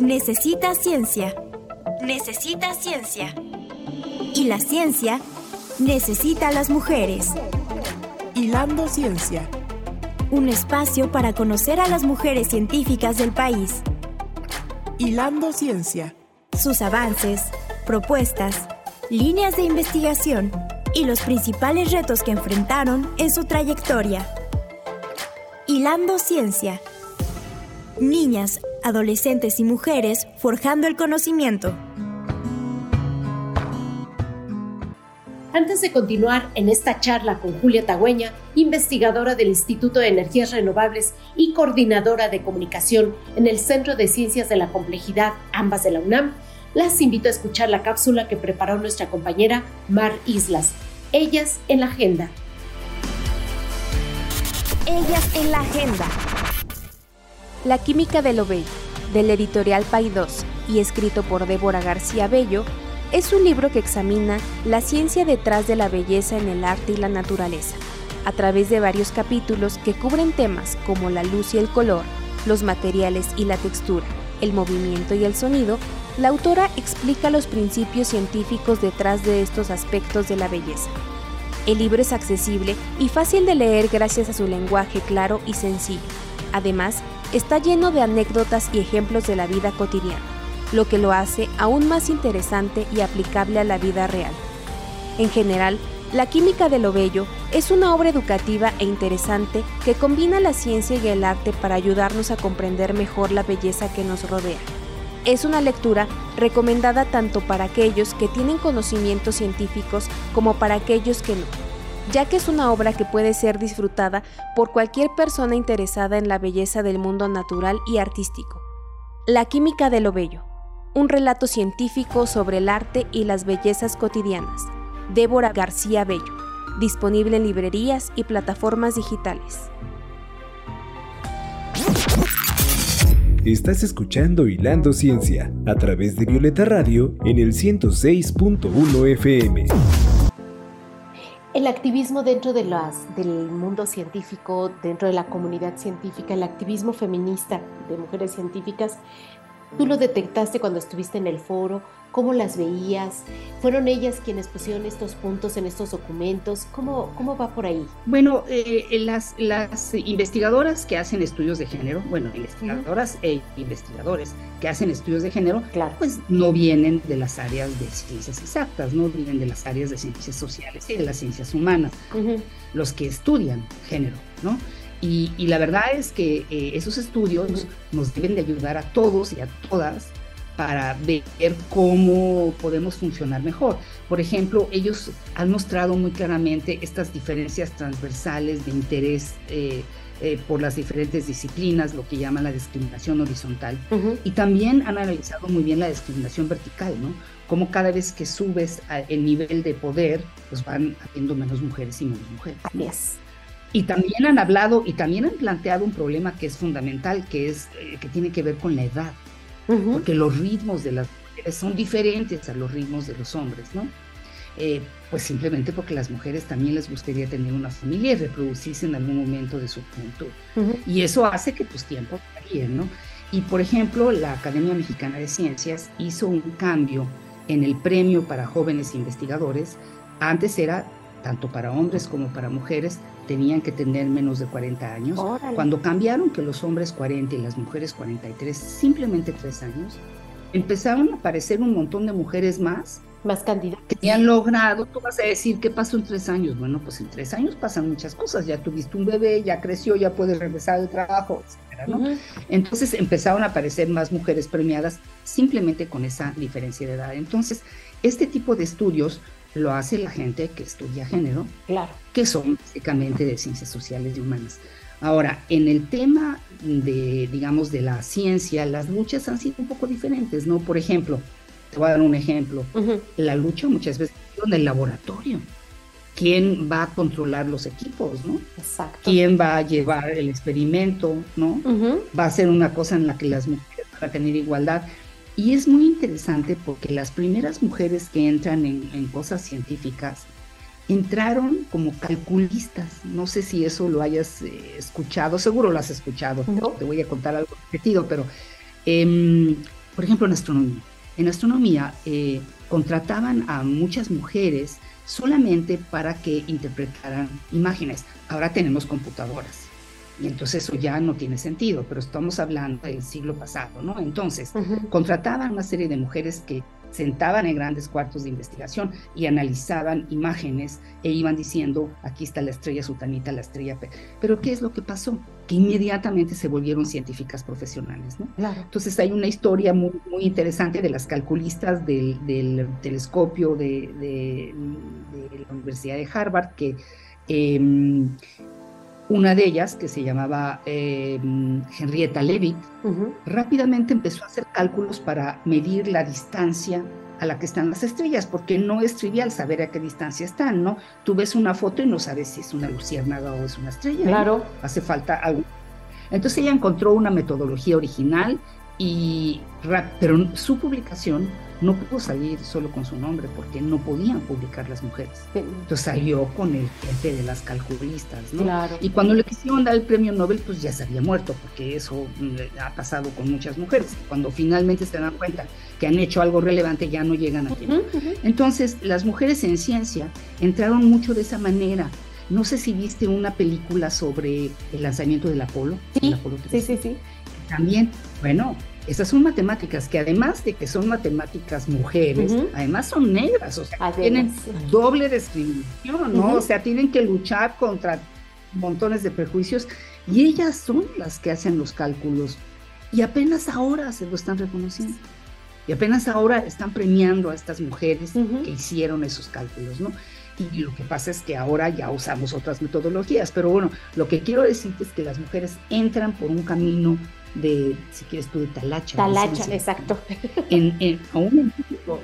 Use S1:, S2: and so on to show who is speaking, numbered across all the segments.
S1: necesita ciencia. Necesita ciencia. Y la ciencia necesita a las mujeres.
S2: Hilando Ciencia.
S1: Un espacio para conocer a las mujeres científicas del país.
S2: Hilando Ciencia.
S1: Sus avances, propuestas, líneas de investigación y los principales retos que enfrentaron en su trayectoria. Hilando Ciencia. Niñas, adolescentes y mujeres forjando el conocimiento.
S3: Antes de continuar en esta charla con Julia Tagüeña, investigadora del Instituto de Energías Renovables y coordinadora de comunicación en el Centro de Ciencias de la Complejidad, ambas de la UNAM, las invito a escuchar la cápsula que preparó nuestra compañera Mar Islas, Ellas en la Agenda.
S1: Ellas en la Agenda.
S4: La química de lo bello, del editorial Paidós y escrito por Débora García Bello, es un libro que examina la ciencia detrás de la belleza en el arte y la naturaleza, a través de varios capítulos que cubren temas como la luz y el color, los materiales y la textura, el movimiento y el sonido, la autora explica los principios científicos detrás de estos aspectos de la belleza. El libro es accesible y fácil de leer gracias a su lenguaje claro y sencillo. Además, está lleno de anécdotas y ejemplos de la vida cotidiana lo que lo hace aún más interesante y aplicable a la vida real. En general, La Química de lo Bello es una obra educativa e interesante que combina la ciencia y el arte para ayudarnos a comprender mejor la belleza que nos rodea. Es una lectura recomendada tanto para aquellos que tienen conocimientos científicos como para aquellos que no, ya que es una obra que puede ser disfrutada por cualquier persona interesada en la belleza del mundo natural y artístico. La Química de lo Bello un relato científico sobre el arte y las bellezas cotidianas. Débora García Bello, disponible en librerías y plataformas digitales.
S5: Estás escuchando Hilando Ciencia a través de Violeta Radio en el 106.1 FM.
S3: El activismo dentro de las, del mundo científico, dentro de la comunidad científica, el activismo feminista de mujeres científicas ¿Tú lo detectaste cuando estuviste en el foro? ¿Cómo las veías? ¿Fueron ellas quienes pusieron estos puntos en estos documentos? ¿Cómo, cómo va por ahí?
S6: Bueno, eh, las, las investigadoras que hacen estudios de género, bueno, investigadoras e investigadores que hacen estudios de género, claro. pues no vienen de las áreas de ciencias exactas, no vienen de las áreas de ciencias sociales y de las ciencias humanas, los que estudian género, ¿no? Y, la verdad es que eh, esos estudios nos deben de ayudar a todos y a todas para ver cómo podemos funcionar mejor. Por ejemplo, ellos han mostrado muy claramente estas diferencias transversales de interés eh, eh, por las diferentes disciplinas, lo que llaman la discriminación horizontal. Y también han analizado muy bien la discriminación vertical, ¿no? Cómo cada vez que subes el nivel de poder, pues van habiendo menos mujeres y menos mujeres. Y también han hablado y también han planteado un problema que es fundamental, que es eh, que tiene que ver con la edad, porque los ritmos de las mujeres son diferentes a los ritmos de los hombres, ¿no? Eh, pues simplemente porque las mujeres también les gustaría tener una familia y reproducirse en algún momento de su juventud. Y eso hace que tus tiempos varíen, ¿no? Y por ejemplo, la Academia Mexicana de Ciencias hizo un cambio en el premio para jóvenes investigadores. Antes era tanto para hombres como para mujeres, tenían que tener menos de 40 años. Cuando cambiaron que los hombres 40 y las mujeres 43, simplemente tres años, empezaron a aparecer un montón de mujeres más.
S3: Más candidatas.
S6: Que han logrado, tú vas a decir, ¿qué pasó en tres años? Bueno, pues en tres años pasan muchas cosas. Ya tuviste un bebé, ya creció, ya puedes regresar al trabajo, etc. Entonces empezaron a aparecer más mujeres premiadas simplemente con esa diferencia de edad. Entonces, este tipo de estudios lo hace la gente que estudia género,
S3: claro.
S6: que son básicamente de ciencias sociales y humanas. Ahora, en el tema de, digamos, de la ciencia, las luchas han sido un poco diferentes, ¿no? Por ejemplo, te voy a dar un ejemplo, la lucha muchas veces en el laboratorio. ¿Quién va a controlar los equipos, no?
S3: Exacto.
S6: ¿Quién va a llevar el experimento, no? Va a ser una cosa en la que las mujeres van a tener igualdad. Y es muy interesante porque las primeras mujeres que entran en, cosas científicas entraron como calculistas. No sé si eso lo hayas eh, escuchado, seguro lo has escuchado. Te voy a contar algo repetido, pero em, por ejemplo, en astronomía. En astronomía eh, contrataban a muchas mujeres solamente para que interpretaran imágenes. Ahora tenemos computadoras. Y entonces eso ya no tiene sentido, pero estamos hablando del siglo pasado, ¿no? Entonces, contrataban una serie de mujeres que sentaban en grandes cuartos de investigación y analizaban imágenes e iban diciendo, aquí está la estrella sutanita, la estrella... Pero ¿qué es lo que pasó? Que inmediatamente se volvieron científicas profesionales, ¿no? Entonces hay una historia muy, muy interesante de las calculistas del, telescopio de, la Universidad de Harvard que... Em, una de ellas, que se llamaba eh, Henrietta Leavitt, rápidamente empezó a hacer cálculos para medir la distancia a la que están las estrellas, porque no es trivial saber a qué distancia están, ¿no? Tú ves una foto y no sabes si es una luciérnaga o es una estrella.
S3: Claro.
S6: Hace falta algo. Entonces ella encontró una metodología original y pero su publicación no pudo salir solo con su nombre porque no podían publicar las mujeres. Entonces salió con el jefe de las calculistas, ¿no?
S3: Claro.
S6: Y cuando le quisieron dar el premio Nobel, pues ya se había muerto, porque eso mm, ha pasado con muchas mujeres. Cuando finalmente se dan cuenta que han hecho algo relevante, ya no llegan a tiempo. Entonces, las mujeres en ciencia entraron mucho de esa manera. No sé si viste una película sobre el lanzamiento del Apolo.
S3: Sí, sí, sí, sí.
S6: También, bueno, esas son matemáticas que además de que son matemáticas mujeres, además son negras, o sea, tienen doble discriminación, ¿no? O sea, tienen que luchar contra montones de prejuicios y ellas son las que hacen los cálculos y apenas ahora se lo están reconociendo. Y apenas ahora están premiando a estas mujeres que hicieron esos cálculos, ¿no? Y lo que pasa es que ahora ya usamos otras metodologías, pero bueno, lo que quiero decirte es que las mujeres entran por un camino de, si quieres tú, de Talacha.
S3: Talacha, exacto.
S6: En, en, aún en México,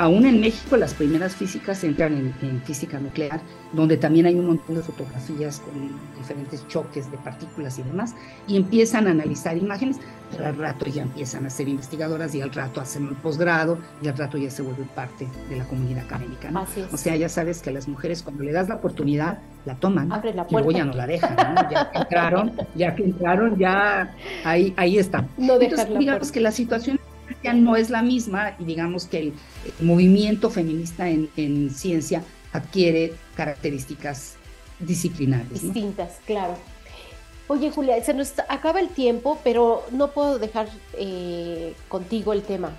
S6: aún en México las primeras físicas entran en, física nuclear, donde también hay un montón de fotografías con diferentes choques de partículas y demás, y empiezan a analizar imágenes, pero al rato ya empiezan a ser investigadoras y al rato hacen el posgrado y al rato ya se vuelven parte de la comunidad académica. ¿no? O sea, ya sabes que a las mujeres cuando le das la oportunidad, la toman
S3: Abre la
S6: y luego ya no la dejan. ¿no? Ya que entraron, ya que entraron, ya ahí, ahí está.
S3: No Entonces,
S6: digamos que la situación no es la misma y digamos que el, movimiento feminista en, ciencia adquiere características disciplinares.
S3: Distintas, claro. Oye, Julia, se nos acaba el tiempo, pero no puedo dejar eh, contigo el tema.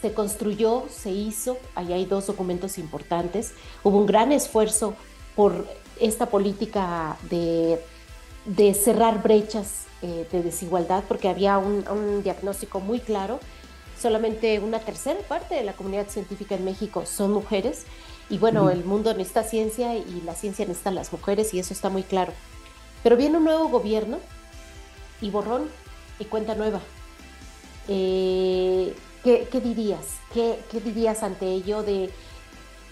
S3: Se construyó, se hizo, ahí hay dos documentos importantes. Hubo un gran esfuerzo por esta política de, de cerrar brechas eh, de desigualdad porque había un, diagnóstico muy claro. Solamente una tercera parte de la comunidad científica en México son mujeres y bueno, el mundo necesita ciencia y la ciencia necesita las mujeres y eso está muy claro. Pero viene un nuevo gobierno y borrón y cuenta nueva. Eh, ¿qué, dirías? ¿Qué, ¿Qué dirías ante ello de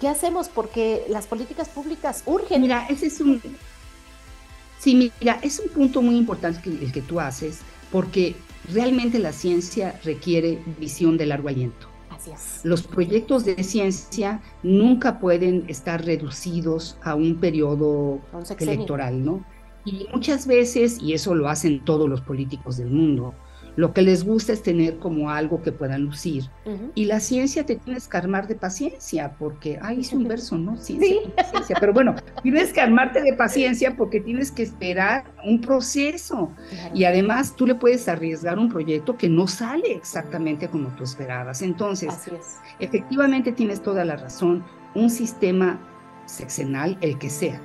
S3: qué hacemos? Porque las políticas públicas urgen.
S6: Mira, ese es un, Sí, mira, es un punto muy importante el que tú haces, porque realmente la ciencia requiere visión de largo aliento.
S3: Así es.
S6: Los proyectos de ciencia nunca pueden estar reducidos a un periodo electoral, ¿no? Y muchas veces, y eso lo hacen todos los políticos del mundo, lo que les gusta es tener como algo que puedan lucir. Y la ciencia te tienes que armar de paciencia, porque, ay, es un verso, ¿no? Ciencia, paciencia. Pero bueno, tienes que armarte de paciencia porque tienes que esperar un proceso. Y además tú le puedes arriesgar un proyecto que no sale exactamente como tú esperabas. Entonces, efectivamente tienes toda la razón. Un sistema sexenal, el que sea,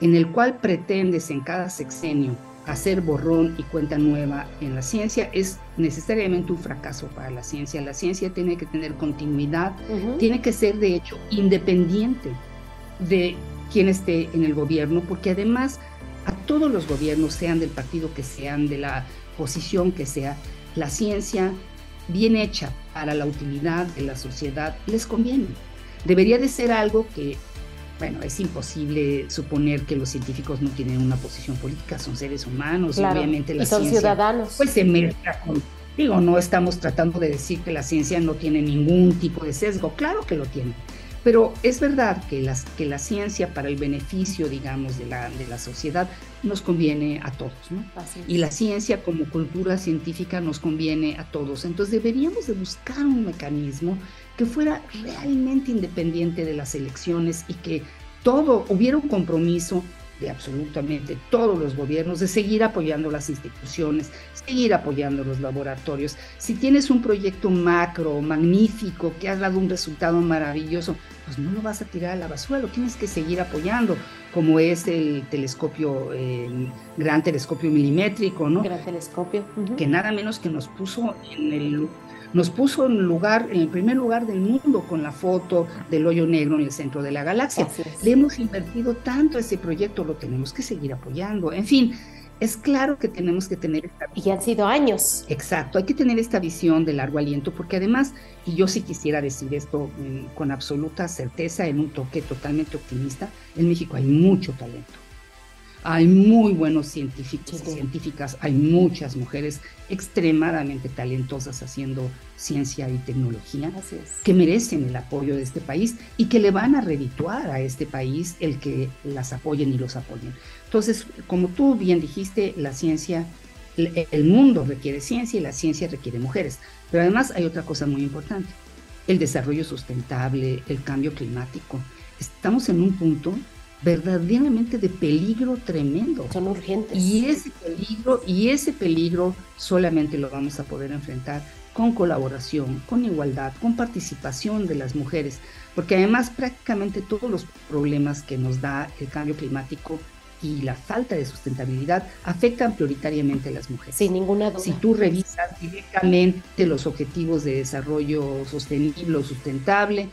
S6: en el cual pretendes en cada sexenio hacer borrón y cuenta nueva en la ciencia es necesariamente un fracaso para la ciencia. La ciencia tiene que tener continuidad, tiene que ser de hecho independiente de quien esté en el gobierno, porque además a todos los gobiernos, sean del partido que sean, de la posición que sea, la ciencia bien hecha para la utilidad de la sociedad les conviene. Debería de ser algo que bueno, es imposible suponer que los científicos no tienen una posición política, son seres humanos, y obviamente la
S3: y son ciudadanos.
S6: Pues se mezcla con, digo, no estamos tratando de decir que la ciencia no tiene ningún tipo de sesgo, claro que lo tiene, Pero es verdad que, las, que la ciencia para el beneficio, digamos, de la, de la sociedad nos conviene a todos, ¿no? Y la ciencia como cultura científica nos conviene a todos. Entonces deberíamos de buscar un mecanismo que fuera realmente independiente de las elecciones y que todo hubiera un compromiso de absolutamente todos los gobiernos de seguir apoyando las instituciones, seguir apoyando los laboratorios. Si tienes un proyecto macro, magnífico, que ha dado un resultado maravilloso, pues no lo vas a tirar a la basura, lo tienes que seguir apoyando, como es el telescopio, el gran telescopio milimétrico, ¿no?
S3: Gran telescopio.
S6: Que nada menos que nos puso en el nos puso en lugar, en el primer lugar del mundo con la foto del hoyo negro en el centro de la galaxia. Le hemos invertido tanto a ese proyecto, lo tenemos que seguir apoyando. En fin, es claro que tenemos que tener esta
S3: Y han sido años.
S6: Exacto, hay que tener esta visión de largo aliento, porque además, y yo sí quisiera decir esto mm, con absoluta certeza, en un toque totalmente optimista, en México hay mucho talento hay muy buenos científicos y científicas, hay muchas mujeres extremadamente talentosas haciendo ciencia y tecnología que merecen el apoyo de este país y que le van a redituar a este país el que las apoyen y los apoyen. Entonces, como tú bien dijiste, la ciencia, el mundo requiere ciencia y la ciencia requiere mujeres. Pero además hay otra cosa muy importante, el desarrollo sustentable, el cambio climático. Estamos en un punto verdaderamente de peligro tremendo.
S3: Son urgentes.
S6: Y ese peligro, y ese peligro solamente lo vamos a poder enfrentar con colaboración, con igualdad, con participación de las mujeres, porque además prácticamente todos los problemas que nos da el cambio climático y la falta de sustentabilidad afectan prioritariamente a las mujeres.
S3: Sin ninguna duda.
S6: Si tú revisas directamente los objetivos de desarrollo sostenible o sustentable,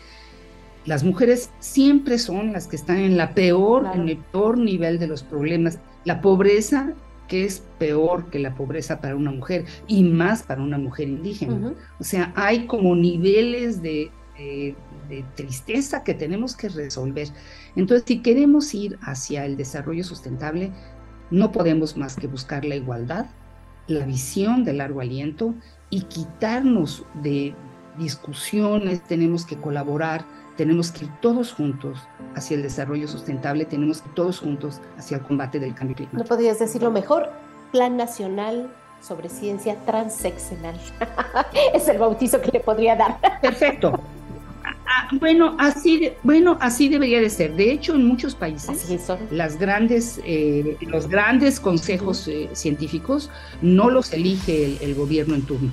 S6: las mujeres siempre son las que están en la peor, en el peor nivel de los problemas. La pobreza, que es peor que la pobreza para una mujer y más para una mujer indígena. O sea, hay como niveles de, de tristeza que tenemos que resolver. Entonces, si queremos ir hacia el desarrollo sustentable, no podemos más que buscar la igualdad, la visión de largo aliento y quitarnos de discusiones, tenemos que colaborar tenemos que ir todos juntos hacia el desarrollo sustentable, tenemos que ir todos juntos hacia el combate del cambio climático.
S3: No podrías decirlo mejor, Plan Nacional sobre Ciencia Transseccional. es el bautizo que le podría dar.
S6: Perfecto. Ah, bueno, así, bueno, así debería de ser. De hecho, en muchos países, las grandes, eh, los grandes consejos eh, científicos no los elige el, gobierno en turno,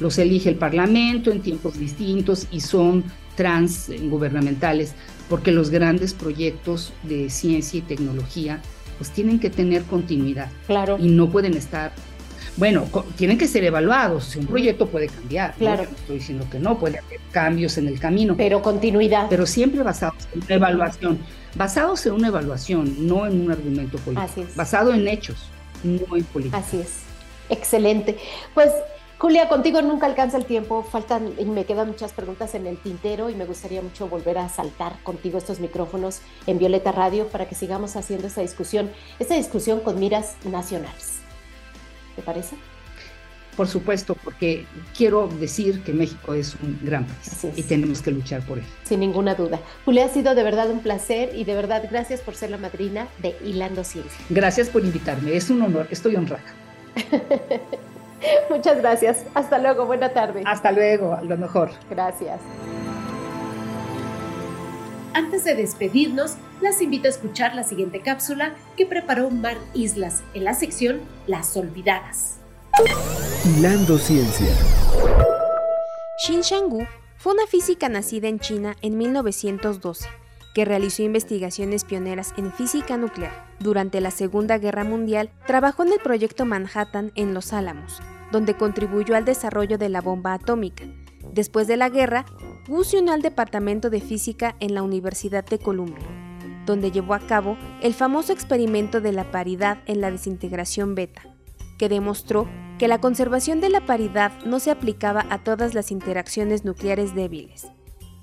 S6: los elige el parlamento en tiempos distintos y son transgubernamentales, porque los grandes proyectos de ciencia y tecnología pues tienen que tener continuidad.
S3: Claro.
S6: Y no pueden estar, bueno, tienen que ser evaluados. un proyecto puede cambiar.
S3: Claro.
S6: estoy diciendo que no, puede haber cambios en el camino.
S3: Pero continuidad.
S6: Pero siempre basados en una evaluación. Basados en una evaluación, no en un argumento político.
S3: Así es.
S6: Basado en hechos, no en política.
S3: Así es. Excelente. Pues Julia, contigo nunca alcanza el tiempo, faltan y me quedan muchas preguntas en el tintero y me gustaría mucho volver a saltar contigo estos micrófonos en Violeta Radio para que sigamos haciendo esta discusión, esta discusión con miras nacionales. ¿Te parece?
S6: Por supuesto, porque quiero decir que México es un gran país y tenemos que luchar por él.
S3: Sin ninguna duda. Julia, ha sido de verdad un placer y de verdad gracias por ser la madrina de Hilando Ciencia.
S6: Gracias por invitarme, es un honor, estoy honrada.
S3: Muchas gracias. Hasta luego. Buena tarde.
S6: Hasta luego. A lo mejor.
S3: Gracias. Antes de despedirnos, las invito a escuchar la siguiente cápsula que preparó Mar Islas en la sección Las Olvidadas.
S5: Hilando Ciencia.
S4: Xin Shanggu fue una física nacida en China en 1912 que realizó investigaciones pioneras en física nuclear. Durante la Segunda Guerra Mundial, trabajó en el proyecto Manhattan en Los Álamos, donde contribuyó al desarrollo de la bomba atómica. Después de la guerra, Wu se unió al Departamento de Física en la Universidad de Columbia, donde llevó a cabo el famoso experimento de la paridad en la desintegración beta, que demostró que la conservación de la paridad no se aplicaba a todas las interacciones nucleares débiles.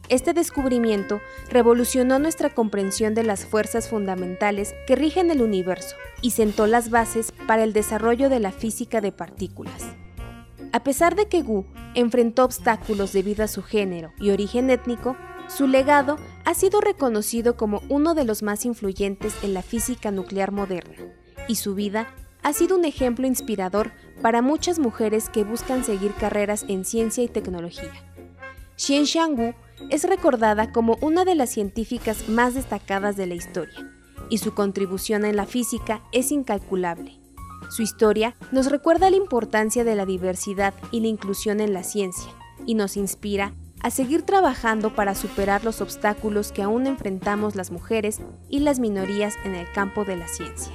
S4: Este descubrimiento revolucionó nuestra comprensión de las fuerzas fundamentales que rigen el universo y sentó las bases para el desarrollo de la física de partículas. A pesar de que Gu enfrentó obstáculos debido a su género y origen étnico, Su legado ha sido reconocido como uno de los más influyentes en la física nuclear moderna, y su vida ha sido un ejemplo inspirador para muchas mujeres que buscan seguir carreras en ciencia y tecnología. Xian Xiangwu es recordada como una de las científicas más destacadas de la historia, y su contribución en la física es incalculable. Su historia nos recuerda la importancia de la diversidad y la inclusión en la ciencia, y nos inspira a seguir trabajando para superar los obstáculos que aún enfrentamos las mujeres y las minorías en el campo de la ciencia.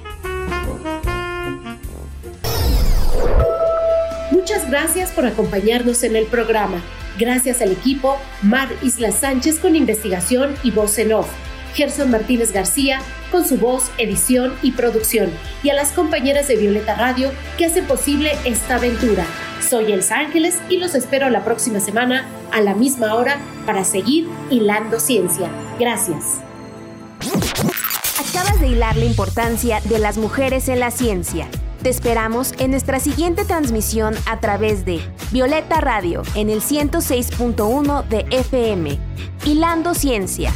S3: Muchas gracias por acompañarnos en el programa. Gracias al equipo Mar Isla Sánchez con investigación y voz en off. Gerson Martínez García con su voz, edición y producción. Y a las compañeras de Violeta Radio que hacen posible esta aventura. Soy Elsa Ángeles y los espero la próxima semana a la misma hora para seguir hilando ciencia. Gracias.
S4: Acabas de hilar la importancia de las mujeres en la ciencia. Te esperamos en nuestra siguiente transmisión a través de Violeta Radio en el 106.1 de FM. Hilando Ciencia.